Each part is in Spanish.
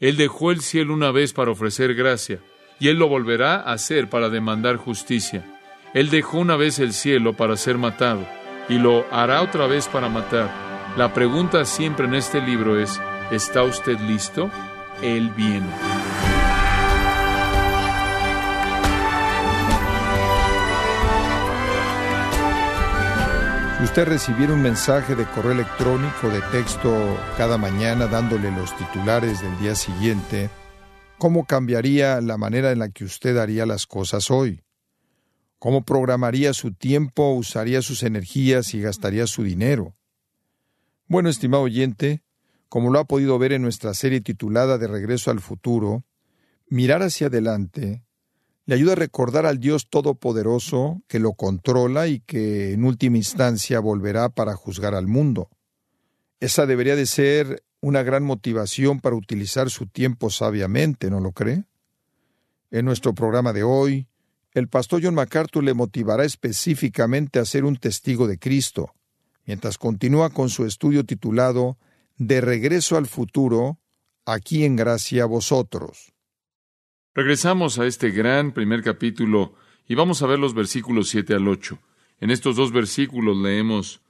Él dejó el cielo una vez para ofrecer gracia, y Él lo volverá a hacer para demandar justicia. Él dejó una vez el cielo para ser matado, y lo hará otra vez para matar. La pregunta siempre en este libro es, ¿está usted listo? Él viene. Usted recibiera un mensaje de correo electrónico de texto cada mañana dándole los titulares del día siguiente, ¿cómo cambiaría la manera en la que usted haría las cosas hoy? ¿Cómo programaría su tiempo, usaría sus energías y gastaría su dinero? Bueno, estimado oyente, como lo ha podido ver en nuestra serie titulada De Regreso al Futuro, mirar hacia adelante le ayuda a recordar al Dios Todopoderoso que lo controla y que en última instancia volverá para juzgar al mundo. Esa debería de ser una gran motivación para utilizar su tiempo sabiamente, ¿no lo cree? En nuestro programa de hoy, el pastor John MacArthur le motivará específicamente a ser un testigo de Cristo, mientras continúa con su estudio titulado De regreso al futuro, aquí en gracia a vosotros. Regresamos a este gran primer capítulo y vamos a ver los versículos 7 al 8. En estos dos versículos leemos,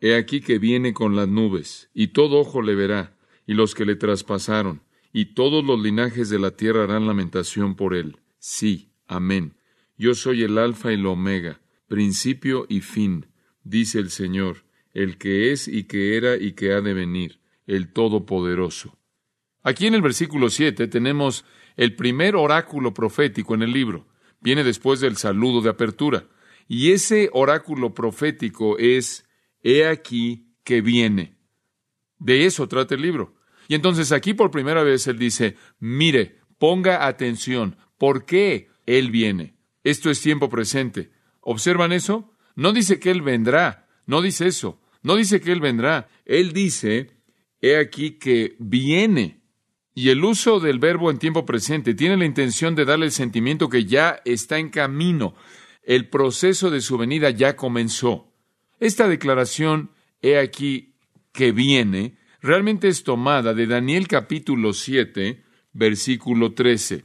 He aquí que viene con las nubes, y todo ojo le verá, y los que le traspasaron, y todos los linajes de la tierra harán lamentación por él. Sí, amén. Yo soy el alfa y el omega, principio y fin, dice el Señor, el que es y que era y que ha de venir, el Todopoderoso. Aquí en el versículo 7 tenemos el primer oráculo profético en el libro. Viene después del saludo de apertura. Y ese oráculo profético es, he aquí que viene. De eso trata el libro. Y entonces aquí por primera vez él dice, mire, ponga atención, ¿por qué él viene? Esto es tiempo presente. ¿Observan eso? No dice que él vendrá, no dice eso, no dice que él vendrá, él dice, he aquí que viene. Y el uso del verbo en tiempo presente tiene la intención de darle el sentimiento que ya está en camino. El proceso de su venida ya comenzó. Esta declaración, he aquí que viene, realmente es tomada de Daniel capítulo 7, versículo 13.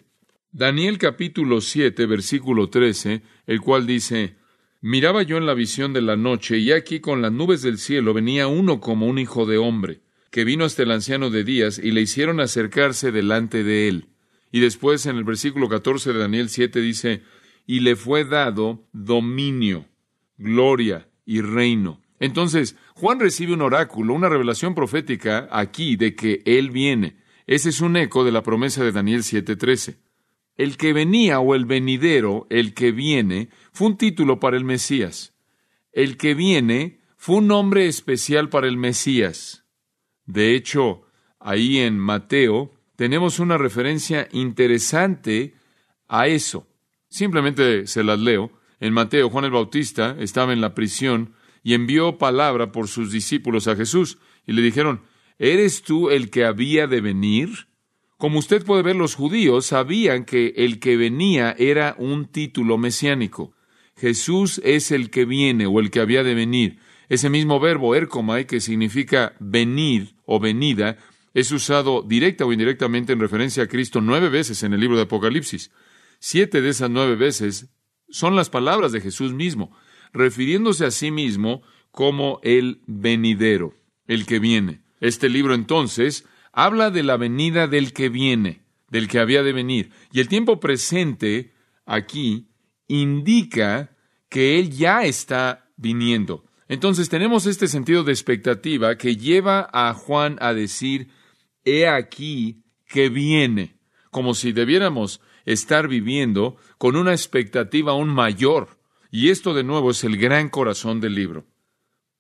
Daniel capítulo 7, versículo 13, el cual dice, Miraba yo en la visión de la noche, y aquí con las nubes del cielo venía uno como un hijo de hombre que vino hasta el anciano de Días y le hicieron acercarse delante de él. Y después en el versículo 14 de Daniel 7 dice, y le fue dado dominio, gloria y reino. Entonces, Juan recibe un oráculo, una revelación profética aquí de que Él viene. Ese es un eco de la promesa de Daniel 7:13. El que venía o el venidero, el que viene, fue un título para el Mesías. El que viene fue un nombre especial para el Mesías. De hecho, ahí en Mateo tenemos una referencia interesante a eso. Simplemente se las leo. En Mateo, Juan el Bautista estaba en la prisión y envió palabra por sus discípulos a Jesús y le dijeron, ¿eres tú el que había de venir? Como usted puede ver, los judíos sabían que el que venía era un título mesiánico. Jesús es el que viene o el que había de venir. Ese mismo verbo, ercomai, que significa venir o venida, es usado directa o indirectamente en referencia a Cristo nueve veces en el libro de Apocalipsis. Siete de esas nueve veces son las palabras de Jesús mismo, refiriéndose a sí mismo como el venidero, el que viene. Este libro entonces habla de la venida del que viene, del que había de venir. Y el tiempo presente aquí indica que Él ya está viniendo. Entonces tenemos este sentido de expectativa que lleva a Juan a decir, he aquí que viene, como si debiéramos estar viviendo con una expectativa aún mayor. Y esto de nuevo es el gran corazón del libro.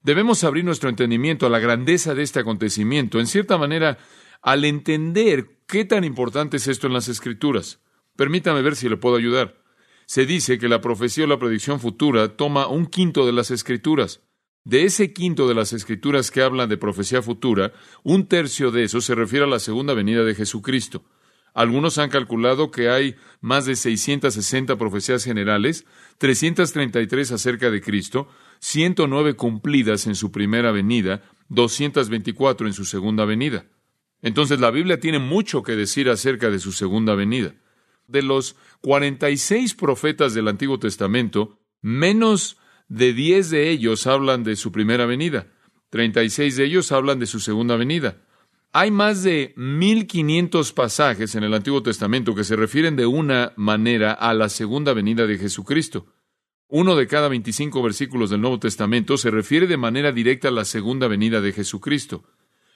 Debemos abrir nuestro entendimiento a la grandeza de este acontecimiento, en cierta manera, al entender qué tan importante es esto en las Escrituras. Permítame ver si le puedo ayudar. Se dice que la profecía o la predicción futura toma un quinto de las Escrituras. De ese quinto de las escrituras que hablan de profecía futura, un tercio de eso se refiere a la segunda venida de Jesucristo. Algunos han calculado que hay más de 660 profecías generales, 333 acerca de Cristo, 109 cumplidas en su primera venida, 224 en su segunda venida. Entonces la Biblia tiene mucho que decir acerca de su segunda venida. De los 46 profetas del Antiguo Testamento, menos de 10 de ellos hablan de su primera venida. 36 de ellos hablan de su segunda venida. Hay más de 1500 pasajes en el Antiguo Testamento que se refieren de una manera a la segunda venida de Jesucristo. Uno de cada 25 versículos del Nuevo Testamento se refiere de manera directa a la segunda venida de Jesucristo.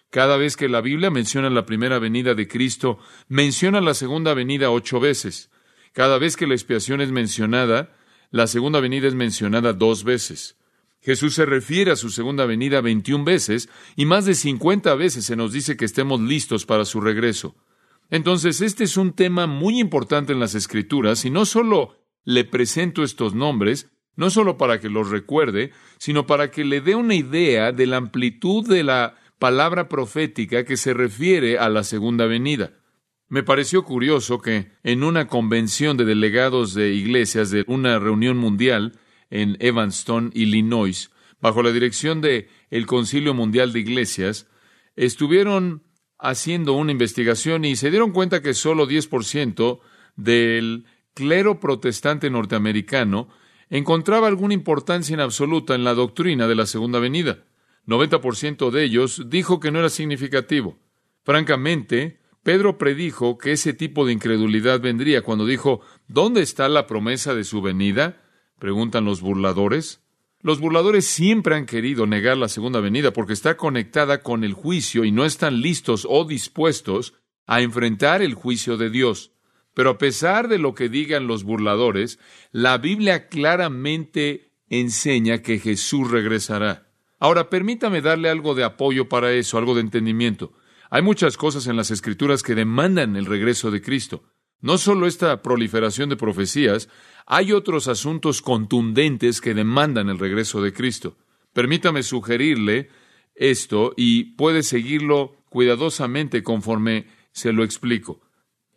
Cada vez que la Biblia menciona la primera venida de Cristo, menciona la segunda venida ocho veces. Cada vez que la expiación es mencionada, la segunda venida es mencionada dos veces. Jesús se refiere a su segunda venida 21 veces y más de 50 veces se nos dice que estemos listos para su regreso. Entonces, este es un tema muy importante en las Escrituras y no solo le presento estos nombres, no solo para que los recuerde, sino para que le dé una idea de la amplitud de la palabra profética que se refiere a la segunda venida. Me pareció curioso que en una convención de delegados de iglesias de una reunión mundial en Evanston, Illinois, bajo la dirección de el Concilio Mundial de Iglesias, estuvieron haciendo una investigación y se dieron cuenta que solo 10% del clero protestante norteamericano encontraba alguna importancia en absoluta en la doctrina de la segunda venida. 90% de ellos dijo que no era significativo. Francamente, Pedro predijo que ese tipo de incredulidad vendría cuando dijo, ¿dónde está la promesa de su venida? preguntan los burladores. Los burladores siempre han querido negar la segunda venida porque está conectada con el juicio y no están listos o dispuestos a enfrentar el juicio de Dios. Pero a pesar de lo que digan los burladores, la Biblia claramente enseña que Jesús regresará. Ahora, permítame darle algo de apoyo para eso, algo de entendimiento. Hay muchas cosas en las Escrituras que demandan el regreso de Cristo. No solo esta proliferación de profecías, hay otros asuntos contundentes que demandan el regreso de Cristo. Permítame sugerirle esto y puede seguirlo cuidadosamente conforme se lo explico.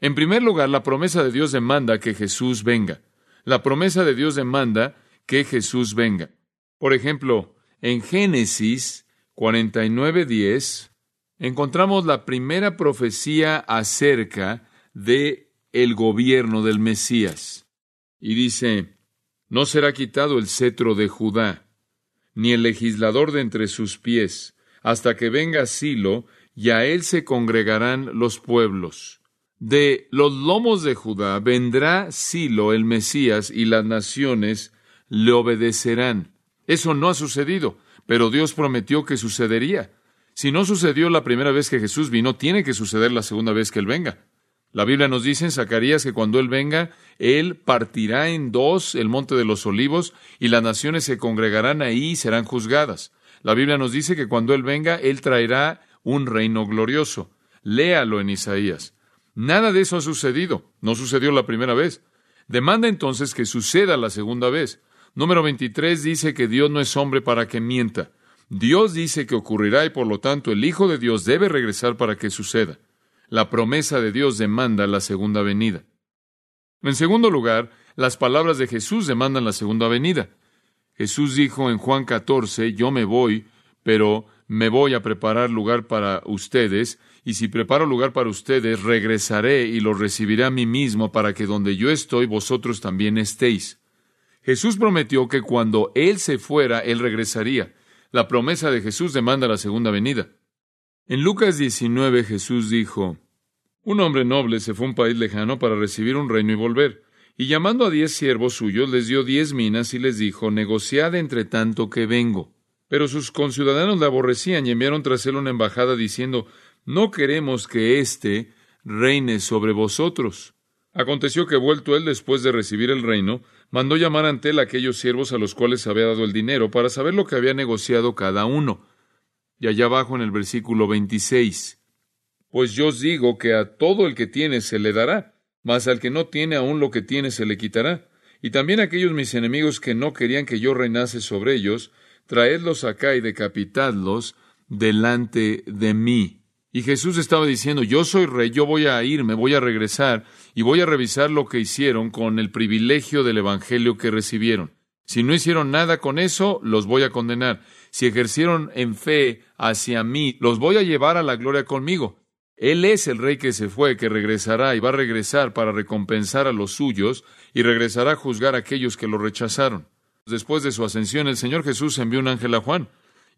En primer lugar, la promesa de Dios demanda que Jesús venga. La promesa de Dios demanda que Jesús venga. Por ejemplo, en Génesis 49:10 encontramos la primera profecía acerca de el gobierno del Mesías. Y dice, no será quitado el cetro de Judá, ni el legislador de entre sus pies, hasta que venga Silo, y a él se congregarán los pueblos. De los lomos de Judá vendrá Silo el Mesías, y las naciones le obedecerán. Eso no ha sucedido, pero Dios prometió que sucedería. Si no sucedió la primera vez que Jesús vino, tiene que suceder la segunda vez que Él venga. La Biblia nos dice en Zacarías que cuando Él venga, Él partirá en dos el monte de los olivos y las naciones se congregarán ahí y serán juzgadas. La Biblia nos dice que cuando Él venga, Él traerá un reino glorioso. Léalo en Isaías. Nada de eso ha sucedido. No sucedió la primera vez. Demanda entonces que suceda la segunda vez. Número 23 dice que Dios no es hombre para que mienta. Dios dice que ocurrirá y por lo tanto el Hijo de Dios debe regresar para que suceda. La promesa de Dios demanda la segunda venida. En segundo lugar, las palabras de Jesús demandan la segunda venida. Jesús dijo en Juan 14, yo me voy, pero me voy a preparar lugar para ustedes, y si preparo lugar para ustedes, regresaré y los recibiré a mí mismo para que donde yo estoy, vosotros también estéis. Jesús prometió que cuando Él se fuera, Él regresaría. La promesa de Jesús demanda la segunda venida. En Lucas 19 Jesús dijo, Un hombre noble se fue a un país lejano para recibir un reino y volver, y llamando a diez siervos suyos les dio diez minas y les dijo, Negociad entre tanto que vengo. Pero sus conciudadanos le aborrecían y enviaron tras él una embajada diciendo, No queremos que éste reine sobre vosotros. Aconteció que vuelto él después de recibir el reino, mandó llamar ante él a aquellos siervos a los cuales había dado el dinero para saber lo que había negociado cada uno. Y allá abajo en el versículo 26, pues yo os digo que a todo el que tiene se le dará, mas al que no tiene aún lo que tiene se le quitará. Y también aquellos mis enemigos que no querían que yo reinase sobre ellos, traedlos acá y decapitadlos delante de mí. Y Jesús estaba diciendo, yo soy rey, yo voy a ir, me voy a regresar y voy a revisar lo que hicieron con el privilegio del Evangelio que recibieron. Si no hicieron nada con eso, los voy a condenar. Si ejercieron en fe hacia mí, los voy a llevar a la gloria conmigo. Él es el rey que se fue, que regresará y va a regresar para recompensar a los suyos y regresará a juzgar a aquellos que lo rechazaron. Después de su ascensión, el Señor Jesús envió un ángel a Juan,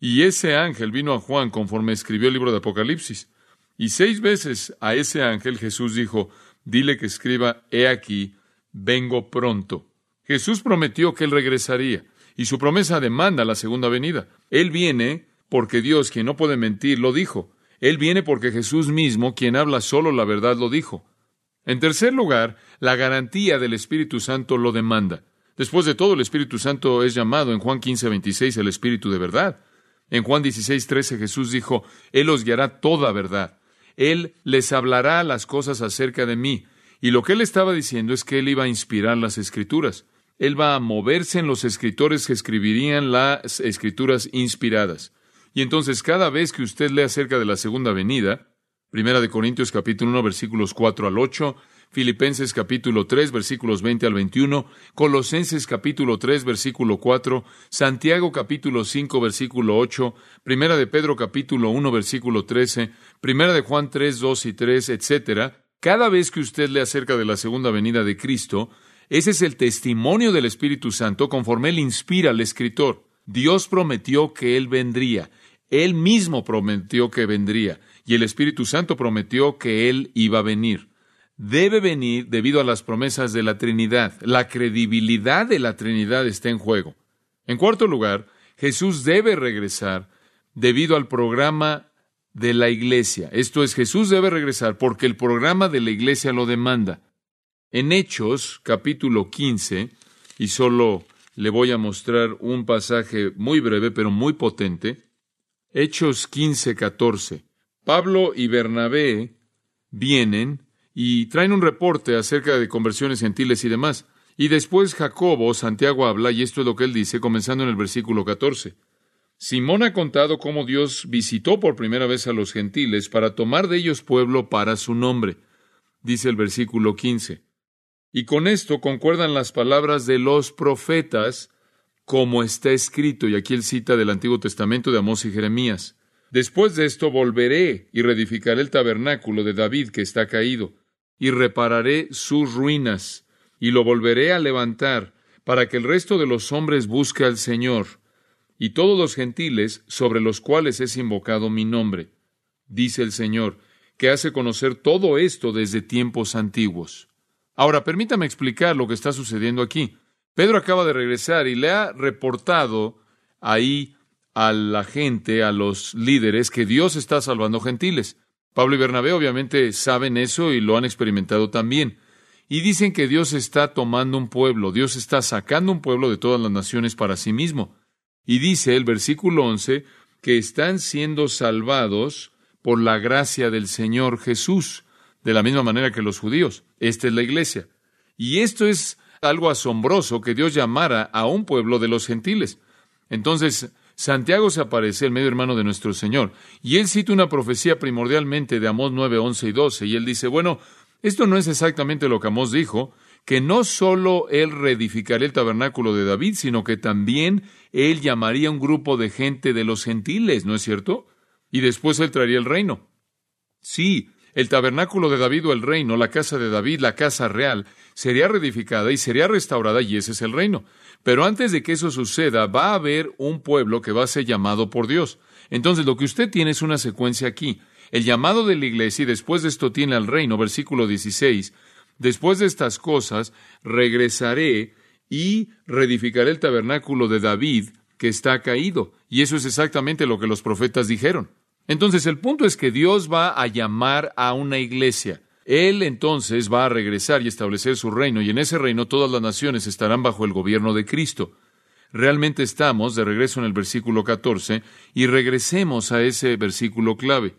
y ese ángel vino a Juan conforme escribió el libro de Apocalipsis. Y seis veces a ese ángel Jesús dijo, dile que escriba, he aquí, vengo pronto. Jesús prometió que Él regresaría, y su promesa demanda la segunda venida. Él viene porque Dios, quien no puede mentir, lo dijo. Él viene porque Jesús mismo, quien habla solo la verdad, lo dijo. En tercer lugar, la garantía del Espíritu Santo lo demanda. Después de todo, el Espíritu Santo es llamado en Juan 15, 26 el Espíritu de verdad. En Juan 16, 13 Jesús dijo, Él os guiará toda verdad. Él les hablará las cosas acerca de mí. Y lo que él estaba diciendo es que él iba a inspirar las escrituras. Él va a moverse en los escritores que escribirían las escrituras inspiradas. Y entonces cada vez que usted lee acerca de la segunda venida, Primera de Corintios capítulo 1 versículos 4 al 8, Filipenses capítulo 3 versículos 20 al 21, Colosenses capítulo 3 versículo 4, Santiago capítulo 5 versículo 8, Primera de Pedro capítulo 1 versículo 13, Primera de Juan 3, 2 y 3, etcétera. Cada vez que usted lee acerca de la segunda venida de Cristo, ese es el testimonio del Espíritu Santo conforme él inspira al escritor. Dios prometió que él vendría. Él mismo prometió que vendría. Y el Espíritu Santo prometió que él iba a venir debe venir debido a las promesas de la Trinidad. La credibilidad de la Trinidad está en juego. En cuarto lugar, Jesús debe regresar debido al programa de la iglesia. Esto es, Jesús debe regresar porque el programa de la iglesia lo demanda. En Hechos, capítulo 15, y solo le voy a mostrar un pasaje muy breve pero muy potente, Hechos 15, 14. Pablo y Bernabé vienen y traen un reporte acerca de conversiones gentiles y demás. Y después Jacobo, Santiago habla, y esto es lo que él dice, comenzando en el versículo 14. Simón ha contado cómo Dios visitó por primera vez a los gentiles para tomar de ellos pueblo para su nombre, dice el versículo 15. Y con esto concuerdan las palabras de los profetas, como está escrito, y aquí él cita del Antiguo Testamento de Amós y Jeremías. Después de esto volveré y reedificaré el tabernáculo de David que está caído y repararé sus ruinas, y lo volveré a levantar, para que el resto de los hombres busque al Señor, y todos los gentiles sobre los cuales es invocado mi nombre, dice el Señor, que hace conocer todo esto desde tiempos antiguos. Ahora, permítame explicar lo que está sucediendo aquí. Pedro acaba de regresar y le ha reportado ahí a la gente, a los líderes, que Dios está salvando gentiles. Pablo y Bernabé obviamente saben eso y lo han experimentado también. Y dicen que Dios está tomando un pueblo, Dios está sacando un pueblo de todas las naciones para sí mismo. Y dice el versículo 11 que están siendo salvados por la gracia del Señor Jesús, de la misma manera que los judíos. Esta es la iglesia. Y esto es algo asombroso que Dios llamara a un pueblo de los gentiles. Entonces, Santiago se aparece, el medio hermano de nuestro Señor, y él cita una profecía primordialmente de Amós 9, 11 y 12, y él dice, bueno, esto no es exactamente lo que Amós dijo, que no solo él reedificaría el tabernáculo de David, sino que también él llamaría un grupo de gente de los gentiles, ¿no es cierto? Y después él traería el reino. Sí, el tabernáculo de David o el reino, la casa de David, la casa real, sería reedificada y sería restaurada y ese es el reino. Pero antes de que eso suceda, va a haber un pueblo que va a ser llamado por Dios. Entonces, lo que usted tiene es una secuencia aquí. El llamado de la iglesia y después de esto tiene al reino, versículo 16. Después de estas cosas, regresaré y reedificaré el tabernáculo de David que está caído. Y eso es exactamente lo que los profetas dijeron. Entonces, el punto es que Dios va a llamar a una iglesia. Él entonces va a regresar y establecer su reino, y en ese reino todas las naciones estarán bajo el gobierno de Cristo. Realmente estamos de regreso en el versículo 14 y regresemos a ese versículo clave.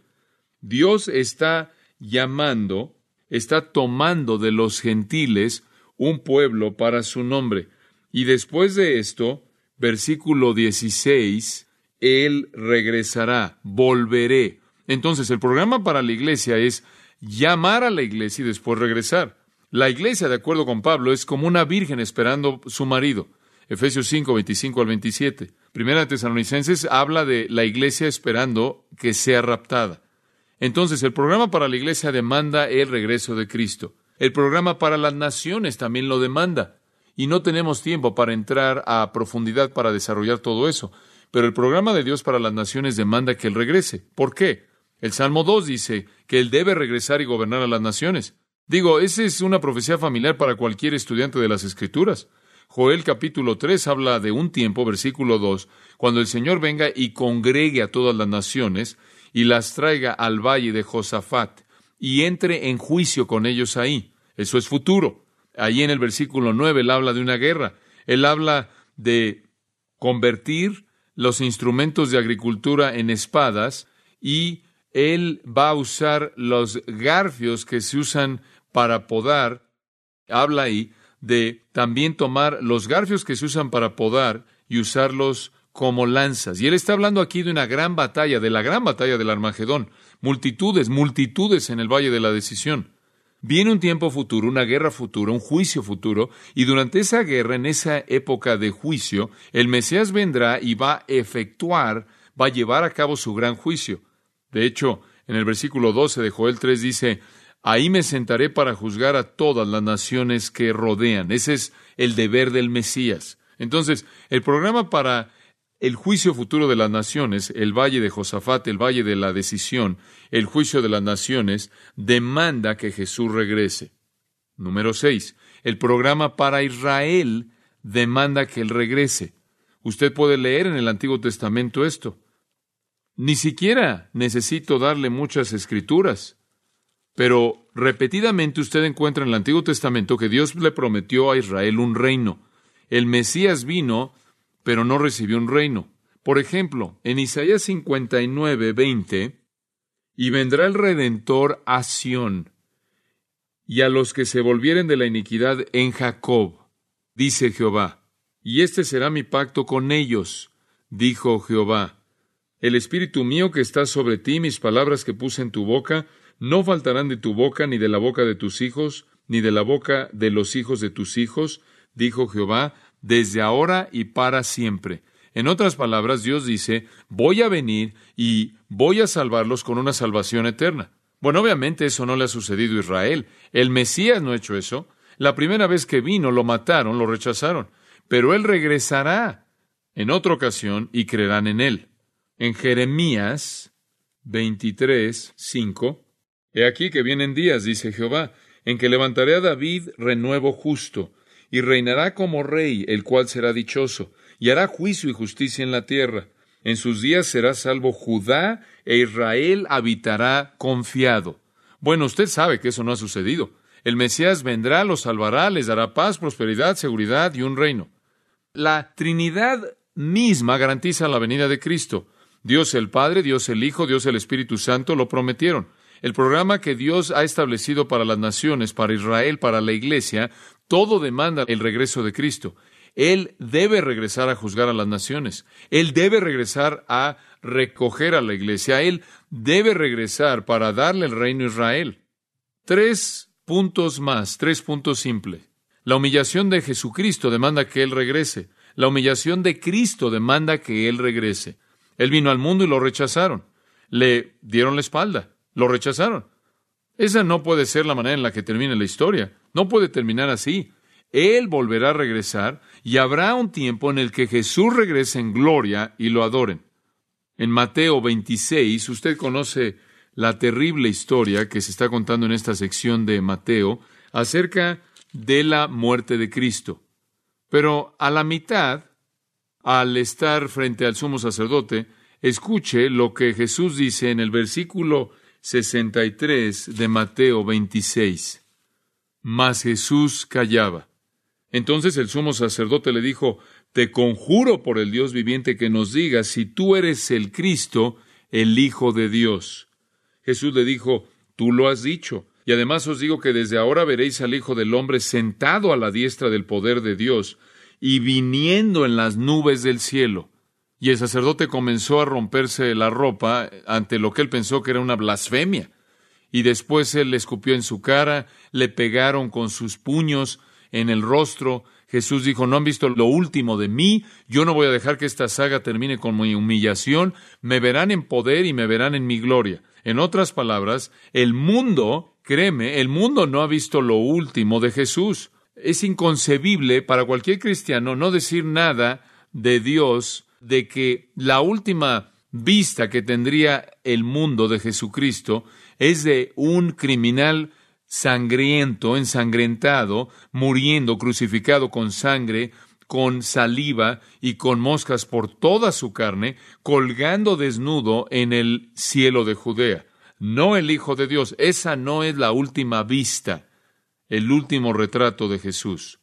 Dios está llamando, está tomando de los gentiles un pueblo para su nombre. Y después de esto, versículo 16, Él regresará, volveré. Entonces, el programa para la iglesia es llamar a la iglesia y después regresar. La iglesia, de acuerdo con Pablo, es como una virgen esperando su marido. Efesios 5, 25 al 27. Primera de Tesalonicenses habla de la iglesia esperando que sea raptada. Entonces, el programa para la iglesia demanda el regreso de Cristo. El programa para las naciones también lo demanda. Y no tenemos tiempo para entrar a profundidad para desarrollar todo eso. Pero el programa de Dios para las naciones demanda que Él regrese. ¿Por qué? El Salmo 2 dice que Él debe regresar y gobernar a las naciones. Digo, esa es una profecía familiar para cualquier estudiante de las Escrituras. Joel capítulo 3 habla de un tiempo, versículo 2, cuando el Señor venga y congregue a todas las naciones y las traiga al valle de Josafat y entre en juicio con ellos ahí. Eso es futuro. Allí en el versículo 9 él habla de una guerra. Él habla de convertir los instrumentos de agricultura en espadas y él va a usar los garfios que se usan para podar. Habla ahí de también tomar los garfios que se usan para podar y usarlos como lanzas. Y él está hablando aquí de una gran batalla, de la gran batalla del Armagedón. Multitudes, multitudes en el Valle de la Decisión. Viene un tiempo futuro, una guerra futura, un juicio futuro, y durante esa guerra, en esa época de juicio, el Mesías vendrá y va a efectuar, va a llevar a cabo su gran juicio. De hecho, en el versículo 12 de Joel 3 dice, Ahí me sentaré para juzgar a todas las naciones que rodean. Ese es el deber del Mesías. Entonces, el programa para el juicio futuro de las naciones, el valle de Josafat, el valle de la decisión, el juicio de las naciones, demanda que Jesús regrese. Número seis, el programa para Israel demanda que Él regrese. Usted puede leer en el Antiguo Testamento esto. Ni siquiera necesito darle muchas escrituras, pero repetidamente usted encuentra en el Antiguo Testamento que Dios le prometió a Israel un reino. El Mesías vino pero no recibió un reino. Por ejemplo, en Isaías 59, 20, y vendrá el Redentor a Sión, y a los que se volvieren de la iniquidad en Jacob, dice Jehová, y este será mi pacto con ellos, dijo Jehová. El Espíritu mío que está sobre ti, mis palabras que puse en tu boca, no faltarán de tu boca, ni de la boca de tus hijos, ni de la boca de los hijos de tus hijos, dijo Jehová, desde ahora y para siempre. En otras palabras, Dios dice, voy a venir y voy a salvarlos con una salvación eterna. Bueno, obviamente eso no le ha sucedido a Israel. El Mesías no ha hecho eso. La primera vez que vino lo mataron, lo rechazaron. Pero Él regresará en otra ocasión y creerán en Él. En Jeremías 23, 5, He aquí que vienen días, dice Jehová, en que levantaré a David renuevo justo, y reinará como rey, el cual será dichoso, y hará juicio y justicia en la tierra. En sus días será salvo Judá e Israel habitará confiado. Bueno, usted sabe que eso no ha sucedido. El Mesías vendrá, los salvará, les dará paz, prosperidad, seguridad y un reino. La Trinidad misma garantiza la venida de Cristo. Dios el Padre, Dios el Hijo, Dios el Espíritu Santo lo prometieron. El programa que Dios ha establecido para las naciones, para Israel, para la Iglesia, todo demanda el regreso de Cristo. Él debe regresar a juzgar a las naciones. Él debe regresar a recoger a la iglesia. Él debe regresar para darle el reino a Israel. Tres puntos más, tres puntos simples. La humillación de Jesucristo demanda que Él regrese. La humillación de Cristo demanda que Él regrese. Él vino al mundo y lo rechazaron. Le dieron la espalda. Lo rechazaron. Esa no puede ser la manera en la que termine la historia. No puede terminar así. Él volverá a regresar y habrá un tiempo en el que Jesús regrese en gloria y lo adoren. En Mateo 26, usted conoce la terrible historia que se está contando en esta sección de Mateo acerca de la muerte de Cristo. Pero a la mitad, al estar frente al sumo sacerdote, escuche lo que Jesús dice en el versículo 63 de Mateo 26. Mas Jesús callaba. Entonces el sumo sacerdote le dijo, Te conjuro por el Dios viviente que nos digas si tú eres el Cristo, el Hijo de Dios. Jesús le dijo, Tú lo has dicho. Y además os digo que desde ahora veréis al Hijo del Hombre sentado a la diestra del poder de Dios y viniendo en las nubes del cielo. Y el sacerdote comenzó a romperse la ropa ante lo que él pensó que era una blasfemia. Y después él le escupió en su cara, le pegaron con sus puños en el rostro. Jesús dijo, no han visto lo último de mí, yo no voy a dejar que esta saga termine con mi humillación, me verán en poder y me verán en mi gloria. En otras palabras, el mundo, créeme, el mundo no ha visto lo último de Jesús. Es inconcebible para cualquier cristiano no decir nada de Dios, de que la última vista que tendría el mundo de Jesucristo es de un criminal sangriento, ensangrentado, muriendo, crucificado con sangre, con saliva y con moscas por toda su carne, colgando desnudo en el cielo de Judea. No el Hijo de Dios. Esa no es la última vista, el último retrato de Jesús.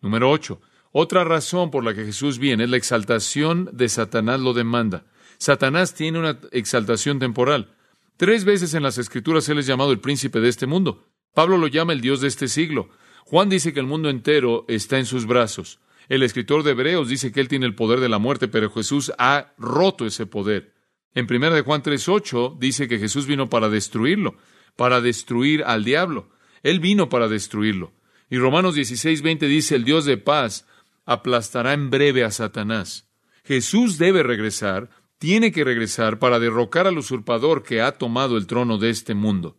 Número 8. Otra razón por la que Jesús viene es la exaltación de Satanás lo demanda. Satanás tiene una exaltación temporal. Tres veces en las Escrituras él es llamado el príncipe de este mundo. Pablo lo llama el Dios de este siglo. Juan dice que el mundo entero está en sus brazos. El escritor de Hebreos dice que él tiene el poder de la muerte, pero Jesús ha roto ese poder. En 1 de Juan 3:8 dice que Jesús vino para destruirlo, para destruir al diablo. Él vino para destruirlo. Y Romanos 16:20 dice, el Dios de paz aplastará en breve a Satanás. Jesús debe regresar, tiene que regresar para derrocar al usurpador que ha tomado el trono de este mundo.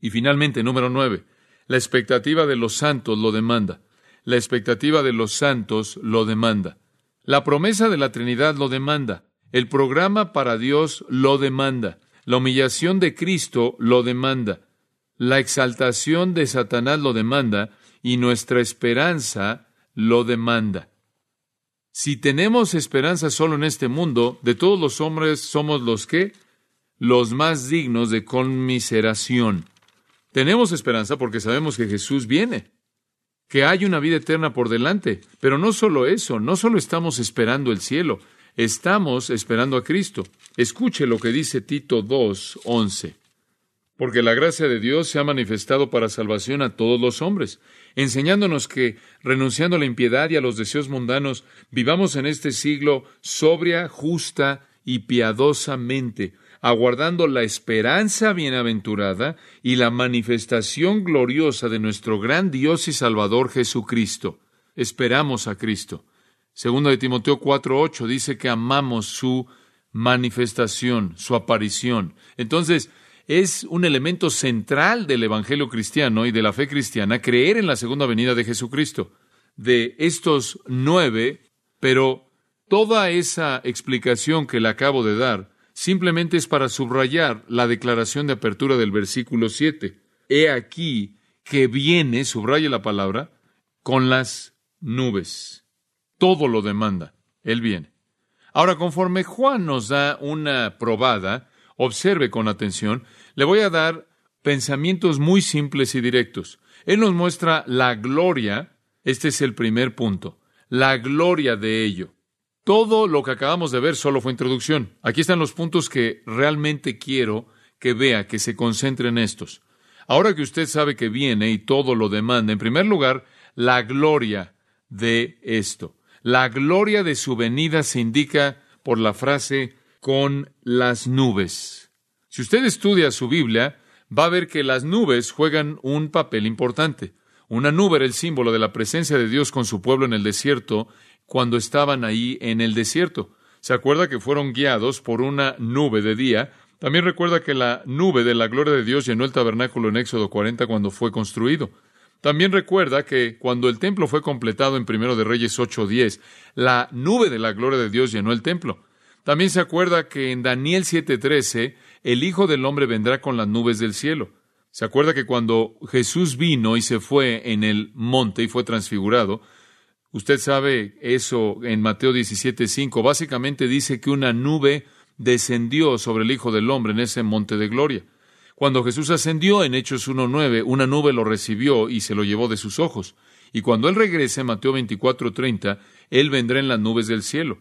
Y finalmente, número nueve, la expectativa de los santos lo demanda. La expectativa de los santos lo demanda. La promesa de la Trinidad lo demanda. El programa para Dios lo demanda. La humillación de Cristo lo demanda. La exaltación de Satanás lo demanda y nuestra esperanza lo demanda. Si tenemos esperanza solo en este mundo, de todos los hombres somos los que los más dignos de conmiseración. Tenemos esperanza porque sabemos que Jesús viene, que hay una vida eterna por delante. Pero no solo eso, no solo estamos esperando el cielo, estamos esperando a Cristo. Escuche lo que dice Tito 2, 11. Porque la gracia de Dios se ha manifestado para salvación a todos los hombres, enseñándonos que, renunciando a la impiedad y a los deseos mundanos, vivamos en este siglo sobria, justa y piadosamente, aguardando la esperanza bienaventurada y la manifestación gloriosa de nuestro gran Dios y Salvador Jesucristo. Esperamos a Cristo. Segundo de Timoteo 4:8 dice que amamos su manifestación, su aparición. Entonces, es un elemento central del evangelio cristiano y de la fe cristiana creer en la segunda venida de Jesucristo. De estos nueve, pero toda esa explicación que le acabo de dar simplemente es para subrayar la declaración de apertura del versículo 7. He aquí que viene, subraya la palabra, con las nubes. Todo lo demanda. Él viene. Ahora, conforme Juan nos da una probada, observe con atención, le voy a dar pensamientos muy simples y directos. Él nos muestra la gloria, este es el primer punto, la gloria de ello. Todo lo que acabamos de ver solo fue introducción. Aquí están los puntos que realmente quiero que vea, que se concentre en estos. Ahora que usted sabe que viene y todo lo demanda, en primer lugar, la gloria de esto. La gloria de su venida se indica por la frase con las nubes. Si usted estudia su Biblia, va a ver que las nubes juegan un papel importante. Una nube era el símbolo de la presencia de Dios con su pueblo en el desierto cuando estaban ahí en el desierto. Se acuerda que fueron guiados por una nube de día. También recuerda que la nube de la gloria de Dios llenó el tabernáculo en Éxodo 40 cuando fue construido. También recuerda que cuando el templo fue completado en Primero de Reyes 8:10, la nube de la gloria de Dios llenó el templo. También se acuerda que en Daniel 7:13 el Hijo del Hombre vendrá con las nubes del cielo. Se acuerda que cuando Jesús vino y se fue en el monte y fue transfigurado, Usted sabe eso en Mateo 17:5. Básicamente dice que una nube descendió sobre el Hijo del Hombre en ese monte de gloria. Cuando Jesús ascendió en Hechos 1:9, una nube lo recibió y se lo llevó de sus ojos. Y cuando Él regrese Mateo 24:30, Él vendrá en las nubes del cielo.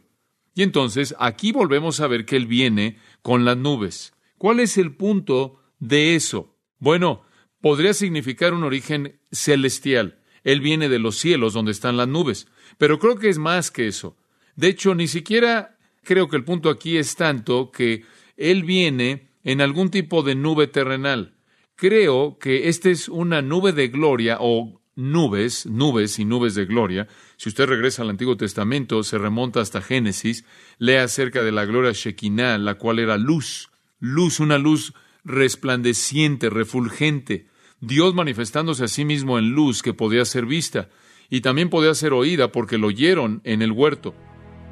Y entonces aquí volvemos a ver que Él viene con las nubes. ¿Cuál es el punto de eso? Bueno, podría significar un origen celestial. Él viene de los cielos donde están las nubes. Pero creo que es más que eso. De hecho, ni siquiera creo que el punto aquí es tanto que Él viene en algún tipo de nube terrenal. Creo que esta es una nube de gloria o nubes, nubes y nubes de gloria. Si usted regresa al Antiguo Testamento, se remonta hasta Génesis, lee acerca de la gloria Shekinah, la cual era luz, luz, una luz resplandeciente, refulgente, Dios manifestándose a sí mismo en luz que podía ser vista y también podía ser oída porque lo oyeron en el huerto.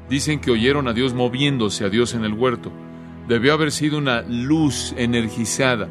Dicen que oyeron a Dios moviéndose, a Dios en el huerto. Debió haber sido una luz energizada.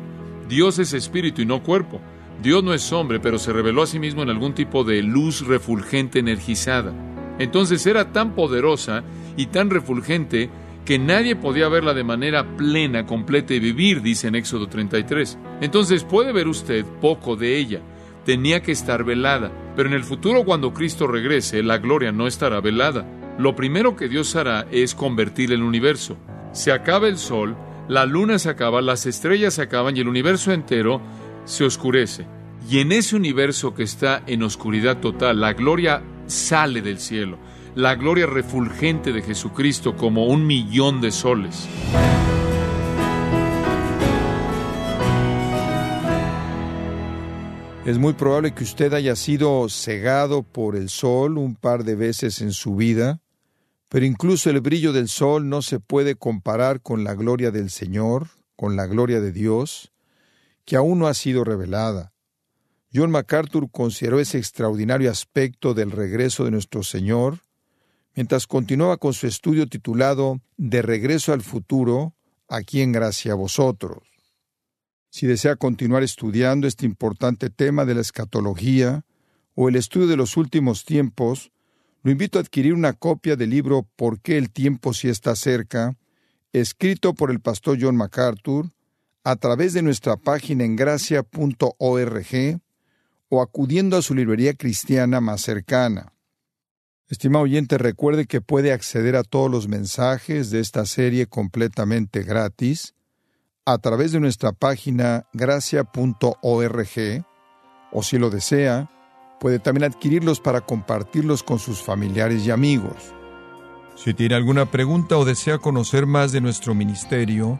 Dios es espíritu y no cuerpo. Dios no es hombre, pero se reveló a sí mismo en algún tipo de luz refulgente energizada. Entonces era tan poderosa y tan refulgente que nadie podía verla de manera plena, completa y vivir, dice en Éxodo 33. Entonces puede ver usted poco de ella. Tenía que estar velada, pero en el futuro cuando Cristo regrese, la gloria no estará velada. Lo primero que Dios hará es convertir el universo. Se acaba el sol, la luna se acaba, las estrellas se acaban y el universo entero se oscurece. Y en ese universo que está en oscuridad total, la gloria sale del cielo la gloria refulgente de Jesucristo como un millón de soles. Es muy probable que usted haya sido cegado por el sol un par de veces en su vida, pero incluso el brillo del sol no se puede comparar con la gloria del Señor, con la gloria de Dios, que aún no ha sido revelada. John MacArthur consideró ese extraordinario aspecto del regreso de nuestro Señor mientras continuaba con su estudio titulado De regreso al futuro, aquí en gracia a vosotros. Si desea continuar estudiando este importante tema de la escatología o el estudio de los últimos tiempos, lo invito a adquirir una copia del libro ¿Por qué el tiempo sí está cerca?, escrito por el pastor John MacArthur, a través de nuestra página en gracia.org o acudiendo a su librería cristiana más cercana. Estimado oyente, recuerde que puede acceder a todos los mensajes de esta serie completamente gratis a través de nuestra página gracia.org o si lo desea, puede también adquirirlos para compartirlos con sus familiares y amigos. Si tiene alguna pregunta o desea conocer más de nuestro ministerio,